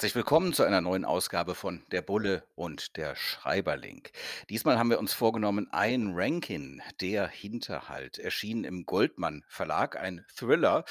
Herzlich willkommen zu einer neuen Ausgabe von Der Bulle und der Schreiberling. Diesmal haben wir uns vorgenommen, ein Rankin, der Hinterhalt, erschien im Goldmann Verlag, ein Thriller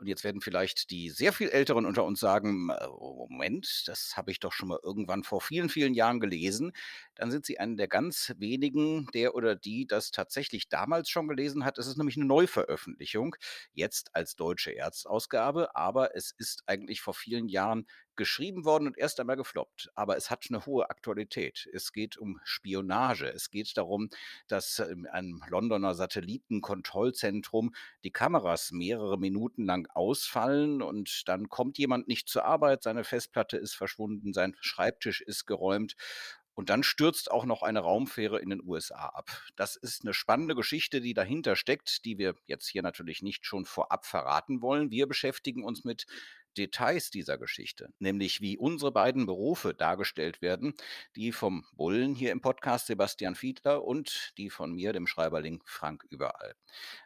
und jetzt werden vielleicht die sehr viel Älteren unter uns sagen, äh, Moment, das habe ich doch schon mal irgendwann vor vielen, vielen Jahren gelesen. Dann sind Sie einer der ganz wenigen, der oder die das tatsächlich damals schon gelesen hat. Es ist nämlich eine Neuveröffentlichung, jetzt als deutsche Erstausgabe, aber es ist eigentlich vor vielen Jahren geschrieben worden und erst einmal gefloppt. Aber es hat eine hohe Aktualität. Es geht um Spionage. Es geht darum, dass in einem Londoner Satellitenkontrollzentrum die Kameras mehrere Minuten lang ausfallen und dann kommt jemand nicht zur Arbeit, seine Festplatte ist verschwunden, sein Schreibtisch ist geräumt und dann stürzt auch noch eine Raumfähre in den USA ab. Das ist eine spannende Geschichte, die dahinter steckt, die wir jetzt hier natürlich nicht schon vorab verraten wollen. Wir beschäftigen uns mit Details dieser Geschichte, nämlich wie unsere beiden Berufe dargestellt werden, die vom Bullen hier im Podcast Sebastian Fiedler und die von mir, dem Schreiberling Frank Überall.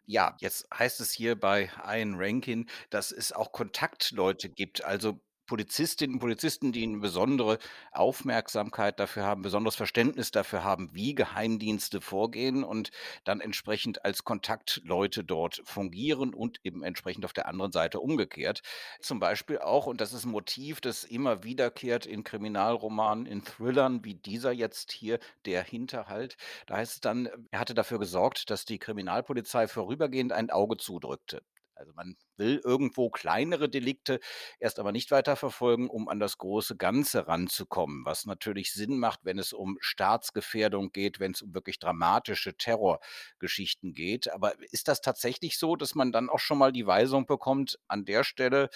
Ja, jetzt heißt es hier bei Ian Rankin, dass es auch Kontaktleute gibt, also Polizistinnen und Polizisten, die eine besondere Aufmerksamkeit dafür haben, besonderes Verständnis dafür haben, wie Geheimdienste vorgehen und dann entsprechend als Kontaktleute dort fungieren und eben entsprechend auf der anderen Seite umgekehrt. Zum Beispiel auch, und das ist ein Motiv, das immer wiederkehrt in Kriminalromanen, in Thrillern wie dieser jetzt hier, der Hinterhalt. Da heißt es dann, er hatte dafür gesorgt, dass die Kriminalpolizei vorübergehend ein Auge zudrückte. Also man will irgendwo kleinere Delikte erst aber nicht weiterverfolgen, um an das große Ganze ranzukommen, was natürlich Sinn macht, wenn es um Staatsgefährdung geht, wenn es um wirklich dramatische Terrorgeschichten geht. Aber ist das tatsächlich so, dass man dann auch schon mal die Weisung bekommt, an der Stelle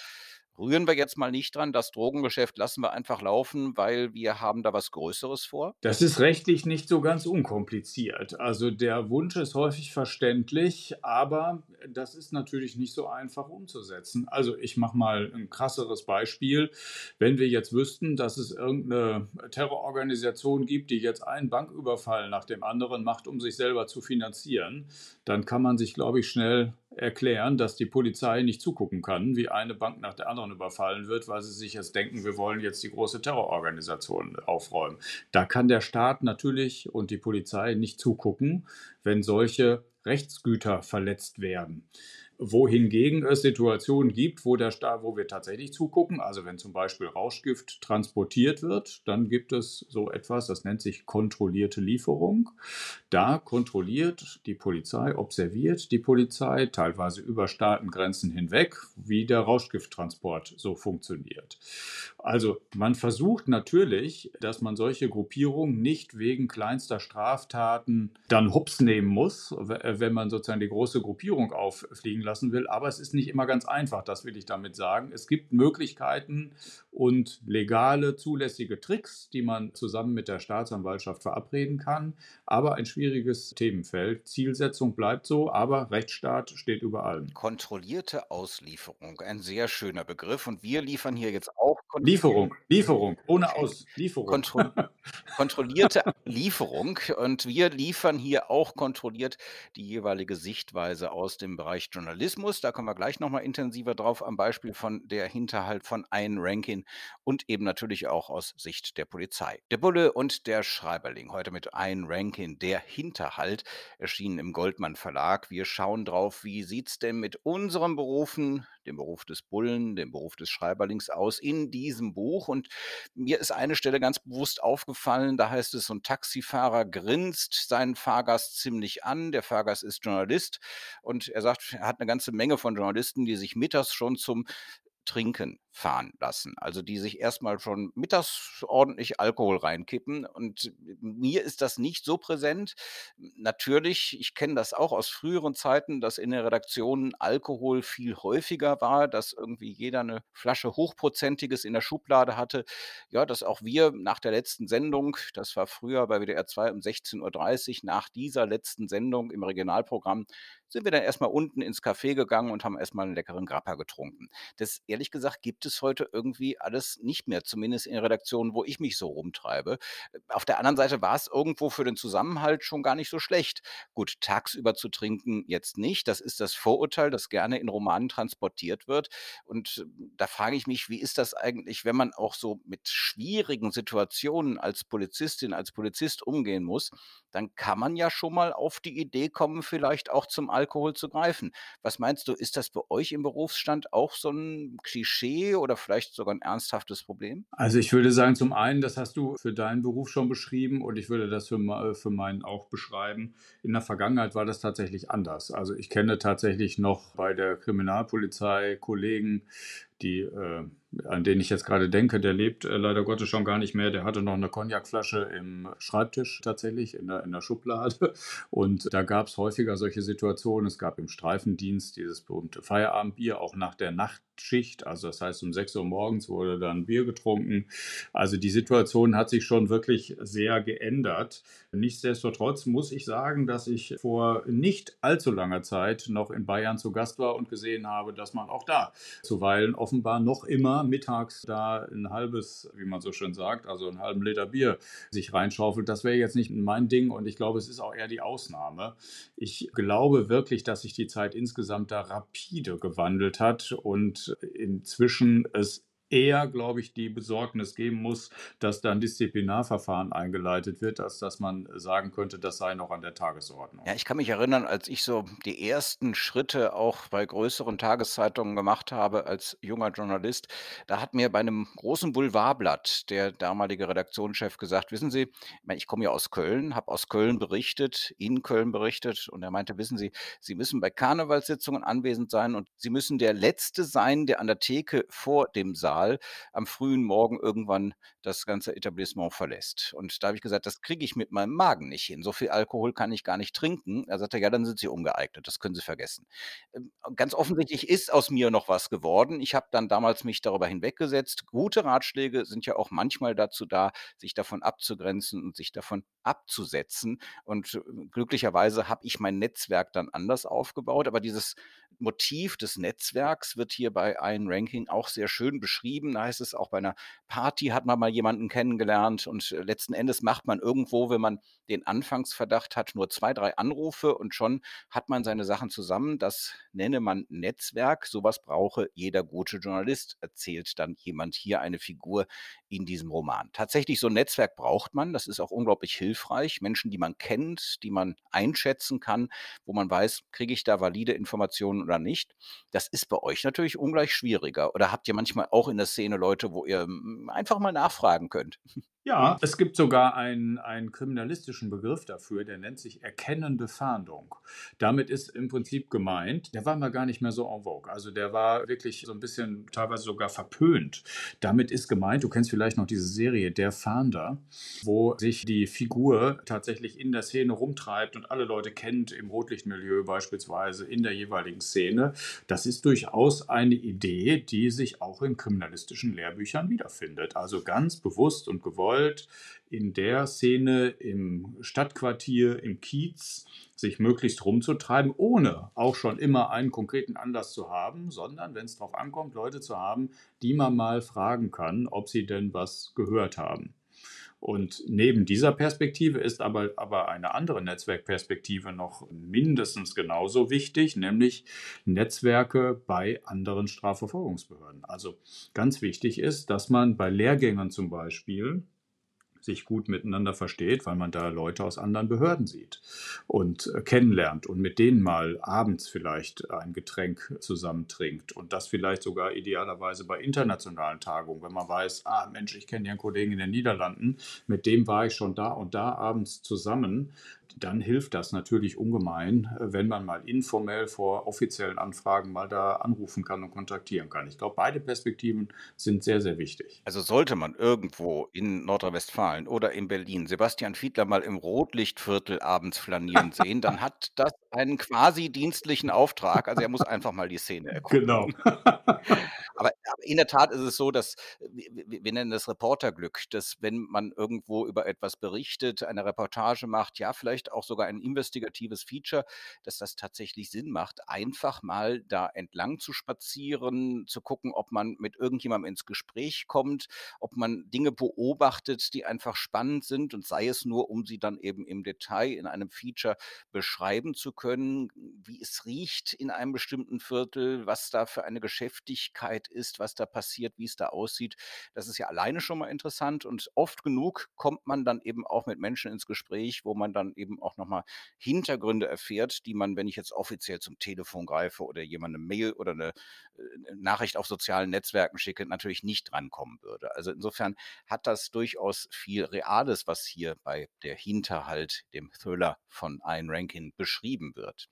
rühren wir jetzt mal nicht dran. Das Drogengeschäft lassen wir einfach laufen, weil wir haben da was Größeres vor? Das ist rechtlich nicht so ganz unkompliziert. Also der Wunsch ist häufig verständlich, aber das ist natürlich nicht so einfach umzusetzen. Also ich mache mal ein krasseres Beispiel. Wenn wir jetzt wüssten, dass es irgendeine Terrororganisation gibt, die jetzt einen Banküberfall nach dem anderen macht, um sich selber zu finanzieren, dann kann man sich, glaube ich, schnell erklären, dass die Polizei nicht zugucken kann, wie eine Bank nach der anderen überfallen wird, weil sie sich jetzt denken, wir wollen jetzt die große Terrororganisation aufräumen. Da kann der Staat natürlich und die Polizei nicht zugucken, wenn solche Rechtsgüter verletzt werden wohingegen es Situationen gibt, wo, der wo wir tatsächlich zugucken. Also wenn zum Beispiel Rauschgift transportiert wird, dann gibt es so etwas, das nennt sich kontrollierte Lieferung. Da kontrolliert die Polizei, observiert die Polizei teilweise über Staatengrenzen hinweg, wie der Rauschgifttransport so funktioniert. Also man versucht natürlich, dass man solche Gruppierungen nicht wegen kleinster Straftaten dann hops nehmen muss, wenn man sozusagen die große Gruppierung auffliegen lassen will. Aber es ist nicht immer ganz einfach, das will ich damit sagen. Es gibt Möglichkeiten und legale, zulässige Tricks, die man zusammen mit der Staatsanwaltschaft verabreden kann. Aber ein schwieriges Themenfeld. Zielsetzung bleibt so, aber Rechtsstaat steht über allem. Kontrollierte Auslieferung, ein sehr schöner Begriff. Und wir liefern hier jetzt auch. Lieferung, Lieferung, ohne Auslieferung. Kontro kontrollierte Lieferung. Und wir liefern hier auch kontrolliert die jeweilige Sichtweise aus dem Bereich Journalismus. Journalismus. Da kommen wir gleich nochmal intensiver drauf am Beispiel von der Hinterhalt von Ian Rankin und eben natürlich auch aus Sicht der Polizei. Der Bulle und der Schreiberling. Heute mit Ian Rankin, der Hinterhalt, erschienen im Goldmann Verlag. Wir schauen drauf, wie sieht es denn mit unseren Berufen, dem Beruf des Bullen, dem Beruf des Schreiberlings aus in diesem Buch. Und mir ist eine Stelle ganz bewusst aufgefallen. Da heißt es, so ein Taxifahrer grinst seinen Fahrgast ziemlich an. Der Fahrgast ist Journalist und er sagt, er hat eine ganze Menge von Journalisten, die sich mittags schon zum Trinken fahren lassen. Also die sich erstmal schon mittags ordentlich Alkohol reinkippen. Und mir ist das nicht so präsent. Natürlich, ich kenne das auch aus früheren Zeiten, dass in der Redaktion Alkohol viel häufiger war, dass irgendwie jeder eine Flasche Hochprozentiges in der Schublade hatte. Ja, dass auch wir nach der letzten Sendung, das war früher bei WDR 2 um 16.30 Uhr, nach dieser letzten Sendung im Regionalprogramm, sind wir dann erstmal unten ins Café gegangen und haben erstmal einen leckeren Grappa getrunken. Das ehrlich gesagt gibt es heute irgendwie alles nicht mehr, zumindest in Redaktionen, wo ich mich so rumtreibe. Auf der anderen Seite war es irgendwo für den Zusammenhalt schon gar nicht so schlecht. Gut, tagsüber zu trinken jetzt nicht, das ist das Vorurteil, das gerne in Romanen transportiert wird. Und da frage ich mich, wie ist das eigentlich, wenn man auch so mit schwierigen Situationen als Polizistin, als Polizist umgehen muss, dann kann man ja schon mal auf die Idee kommen, vielleicht auch zum Alkohol zu greifen. Was meinst du, ist das bei euch im Berufsstand auch so ein Klischee oder vielleicht sogar ein ernsthaftes Problem? Also ich würde sagen, zum einen, das hast du für deinen Beruf schon beschrieben und ich würde das für, für meinen auch beschreiben. In der Vergangenheit war das tatsächlich anders. Also ich kenne tatsächlich noch bei der Kriminalpolizei Kollegen, die äh, an den ich jetzt gerade denke, der lebt äh, leider Gottes schon gar nicht mehr. Der hatte noch eine Cognacflasche im Schreibtisch tatsächlich, in der, in der Schublade. Und da gab es häufiger solche Situationen. Es gab im Streifendienst dieses berühmte Feierabendbier, auch nach der Nachtschicht. Also das heißt, um 6 Uhr morgens wurde dann Bier getrunken. Also die Situation hat sich schon wirklich sehr geändert. Nichtsdestotrotz muss ich sagen, dass ich vor nicht allzu langer Zeit noch in Bayern zu Gast war und gesehen habe, dass man auch da zuweilen offenbar noch immer mittags da ein halbes, wie man so schön sagt, also einen halben Liter Bier sich reinschaufelt, das wäre jetzt nicht mein Ding und ich glaube, es ist auch eher die Ausnahme. Ich glaube wirklich, dass sich die Zeit insgesamt da rapide gewandelt hat und inzwischen es eher, glaube ich, die Besorgnis geben muss, dass dann Disziplinarverfahren eingeleitet wird, als dass man sagen könnte, das sei noch an der Tagesordnung. Ja, ich kann mich erinnern, als ich so die ersten Schritte auch bei größeren Tageszeitungen gemacht habe als junger Journalist, da hat mir bei einem großen Boulevardblatt der damalige Redaktionschef gesagt, wissen Sie, ich komme ja aus Köln, habe aus Köln berichtet, in Köln berichtet und er meinte, wissen Sie, Sie müssen bei Karnevalssitzungen anwesend sein und Sie müssen der Letzte sein, der an der Theke vor dem Saal Saal am frühen Morgen irgendwann das ganze Etablissement verlässt. Und da habe ich gesagt, das kriege ich mit meinem Magen nicht hin. So viel Alkohol kann ich gar nicht trinken. Er sagte, ja, dann sind Sie ungeeignet, das können Sie vergessen. Ähm, ganz offensichtlich ist aus mir noch was geworden. Ich habe dann damals mich darüber hinweggesetzt. Gute Ratschläge sind ja auch manchmal dazu da, sich davon abzugrenzen und sich davon abzusetzen. Und äh, glücklicherweise habe ich mein Netzwerk dann anders aufgebaut. Aber dieses Motiv des Netzwerks wird hier bei ein Ranking auch sehr schön beschrieben. Da heißt es auch bei einer Party hat man mal jemanden kennengelernt und äh, letzten Endes macht man irgendwo, wenn man den Anfangsverdacht hat, nur zwei, drei Anrufe und schon hat man seine Sachen zusammen. Das nenne man Netzwerk. Sowas brauche jeder gute Journalist, erzählt dann jemand hier eine Figur in diesem Roman. Tatsächlich so ein Netzwerk braucht man. Das ist auch unglaublich hilfreich. Menschen, die man kennt, die man einschätzen kann, wo man weiß, kriege ich da valide Informationen oder nicht. Das ist bei euch natürlich ungleich schwieriger. Oder habt ihr manchmal auch in der Szene Leute, wo ihr hm, einfach mal nachfragen könnt? Ja, es gibt sogar einen, einen kriminalistischen Begriff dafür, der nennt sich erkennende Fahndung. Damit ist im Prinzip gemeint, der war mal gar nicht mehr so en vogue. Also der war wirklich so ein bisschen teilweise sogar verpönt. Damit ist gemeint, du kennst vielleicht noch diese Serie Der Fahnder, wo sich die Figur tatsächlich in der Szene rumtreibt und alle Leute kennt, im Rotlichtmilieu beispielsweise, in der jeweiligen Szene. Das ist durchaus eine Idee, die sich auch in kriminalistischen Lehrbüchern wiederfindet. Also ganz bewusst und gewollt gewollt, in der Szene im Stadtquartier, im Kiez, sich möglichst rumzutreiben, ohne auch schon immer einen konkreten Anlass zu haben, sondern wenn es darauf ankommt, Leute zu haben, die man mal fragen kann, ob sie denn was gehört haben. Und neben dieser Perspektive ist aber, aber eine andere Netzwerkperspektive noch mindestens genauso wichtig, nämlich Netzwerke bei anderen Strafverfolgungsbehörden. Also ganz wichtig ist, dass man bei Lehrgängern zum Beispiel sich gut miteinander versteht, weil man da Leute aus anderen Behörden sieht und äh, kennenlernt und mit denen mal abends vielleicht ein Getränk zusammentrinkt und das vielleicht sogar idealerweise bei internationalen Tagungen, wenn man weiß, ah Mensch, ich kenne ja einen Kollegen in den Niederlanden, mit dem war ich schon da und da abends zusammen dann hilft das natürlich ungemein, äh, wenn man mal informell vor offiziellen Anfragen mal da anrufen kann und kontaktieren kann. Ich glaube, beide Perspektiven sind sehr, sehr wichtig. Also sollte man irgendwo in Nordrhein-Westfalen oder in Berlin Sebastian Fiedler mal im Rotlichtviertel abends flanieren sehen, dann hat das einen quasi dienstlichen Auftrag. Also er muss einfach mal die Szene erkunden. Genau. aber, aber, in der Tat ist es so, dass wir, wir nennen das Reporterglück, dass wenn man irgendwo über etwas berichtet, eine Reportage macht, ja, vielleicht auch sogar ein investigatives Feature, dass das tatsächlich Sinn macht, einfach mal da entlang zu spazieren, zu gucken, ob man mit irgendjemandem ins Gespräch kommt, ob man Dinge beobachtet, die einfach spannend sind und sei es nur, um sie dann eben im Detail in einem Feature beschreiben zu können, wie es riecht in einem bestimmten Viertel, was da für eine Geschäftigkeit ist, was da passiert, wie es da aussieht. Das ist ja alleine schon mal interessant und oft genug kommt man dann eben auch mit Menschen ins Gespräch, wo man dann eben auch nochmal Hintergründe erfährt, die man, wenn ich jetzt offiziell zum Telefon greife oder jemandem Mail oder eine äh, Nachricht auf sozialen Netzwerken schicke, natürlich nicht drankommen würde. Also insofern hat das durchaus viel Reales, was hier bei der Hinterhalt, dem Thriller von Ian Rankin beschrieben wird.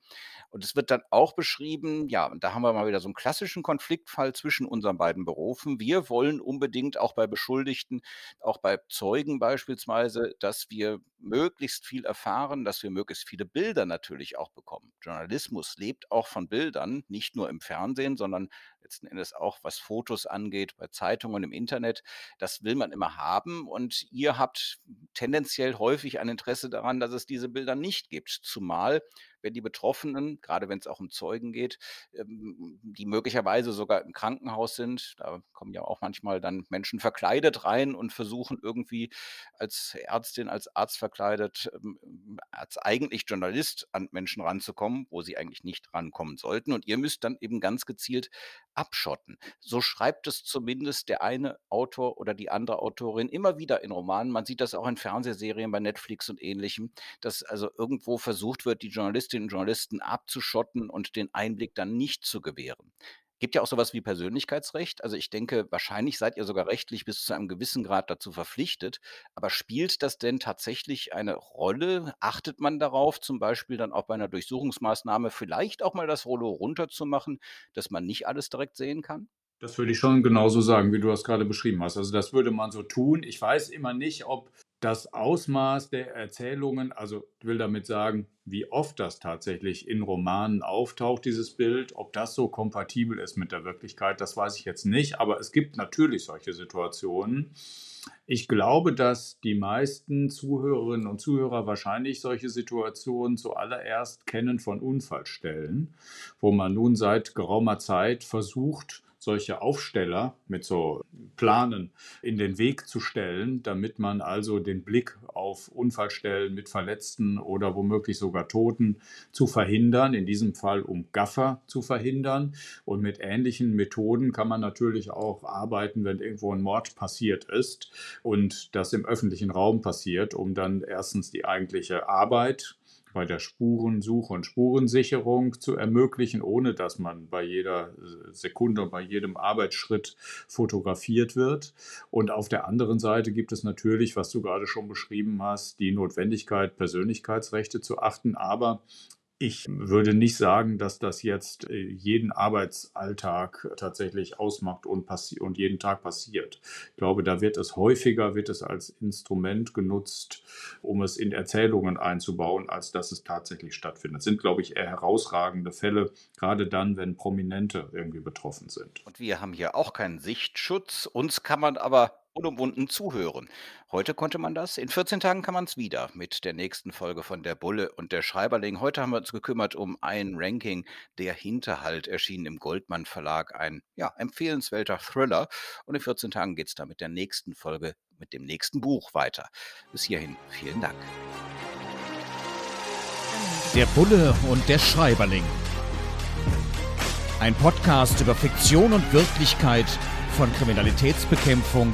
Und es wird dann auch beschrieben, ja, und da haben wir mal wieder so einen klassischen Konfliktfall zwischen unseren beiden Berufen. Wir wollen unbedingt auch bei Beschuldigten, auch bei Zeugen beispielsweise, dass wir möglichst viel erfahren, dass wir möglichst viele Bilder natürlich auch bekommen. Journalismus lebt auch von Bildern, nicht nur im Fernsehen, sondern letzten Endes auch, was Fotos angeht, bei Zeitungen im Internet. Das will man immer haben und ihr habt tendenziell häufig ein Interesse daran, dass es diese Bilder nicht gibt. Zumal wenn die Betroffenen, gerade wenn es auch um Zeugen geht, ähm, die möglicherweise sogar im Krankenhaus sind, da kommen ja auch manchmal dann Menschen verkleidet rein und versuchen irgendwie als Ärztin, als Arzt verkleidet, ähm, als eigentlich Journalist an Menschen ranzukommen, wo sie eigentlich nicht rankommen sollten. Und ihr müsst dann eben ganz gezielt abschotten. So schreibt es zumindest der eine Autor oder die andere Autorin immer wieder in Romanen. Man sieht das auch in Fernsehserien bei Netflix und ähnlichem, dass also irgendwo versucht wird, die Journalistinnen und Journalisten abzuschotten und den Einblick dann nicht zu gewähren. Gibt ja auch sowas wie Persönlichkeitsrecht. Also ich denke, wahrscheinlich seid ihr sogar rechtlich bis zu einem gewissen Grad dazu verpflichtet. Aber spielt das denn tatsächlich eine Rolle? Achtet man darauf, zum Beispiel dann auch bei einer Durchsuchungsmaßnahme vielleicht auch mal das Rollo runterzumachen, dass man nicht alles direkt sehen kann? Das würde ich schon genauso sagen, wie du das gerade beschrieben hast. Also das würde man so tun. Ich weiß immer nicht, ob das Ausmaß der Erzählungen, also will damit sagen, wie oft das tatsächlich in Romanen auftaucht, dieses Bild, ob das so kompatibel ist mit der Wirklichkeit, das weiß ich jetzt nicht, aber es gibt natürlich solche Situationen. Ich glaube, dass die meisten Zuhörerinnen und Zuhörer wahrscheinlich solche Situationen zuallererst kennen von Unfallstellen, wo man nun seit geraumer Zeit versucht, solche Aufsteller mit so Planen in den Weg zu stellen, damit man also den Blick auf Unfallstellen mit Verletzten oder womöglich sogar Toten zu verhindern, in diesem Fall um Gaffer zu verhindern. Und mit ähnlichen Methoden kann man natürlich auch arbeiten, wenn irgendwo ein Mord passiert ist und das im öffentlichen Raum passiert, um dann erstens die eigentliche Arbeit bei der Spurensuche und Spurensicherung zu ermöglichen, ohne dass man bei jeder Sekunde und bei jedem Arbeitsschritt fotografiert wird. Und auf der anderen Seite gibt es natürlich, was du gerade schon beschrieben hast, die Notwendigkeit, Persönlichkeitsrechte zu achten. Aber ich würde nicht sagen, dass das jetzt äh, jeden Arbeitsalltag tatsächlich ausmacht und, und jeden Tag passiert. Ich glaube, da wird es häufiger, wird es als Instrument genutzt, um es in Erzählungen einzubauen, als dass es tatsächlich stattfindet. Das sind, glaube ich, eher herausragende Fälle, gerade dann, wenn Prominente irgendwie betroffen sind. Und wir haben hier auch keinen Sichtschutz. Uns kann man aber unumwunden zuhören. Heute konnte man das, in 14 Tagen kann man es wieder mit der nächsten Folge von Der Bulle und der Schreiberling. Heute haben wir uns gekümmert um ein Ranking, der Hinterhalt erschienen im Goldmann Verlag, ein ja, empfehlenswerter Thriller. Und in 14 Tagen geht es dann mit der nächsten Folge, mit dem nächsten Buch weiter. Bis hierhin, vielen Dank. Der Bulle und der Schreiberling. Ein Podcast über Fiktion und Wirklichkeit von Kriminalitätsbekämpfung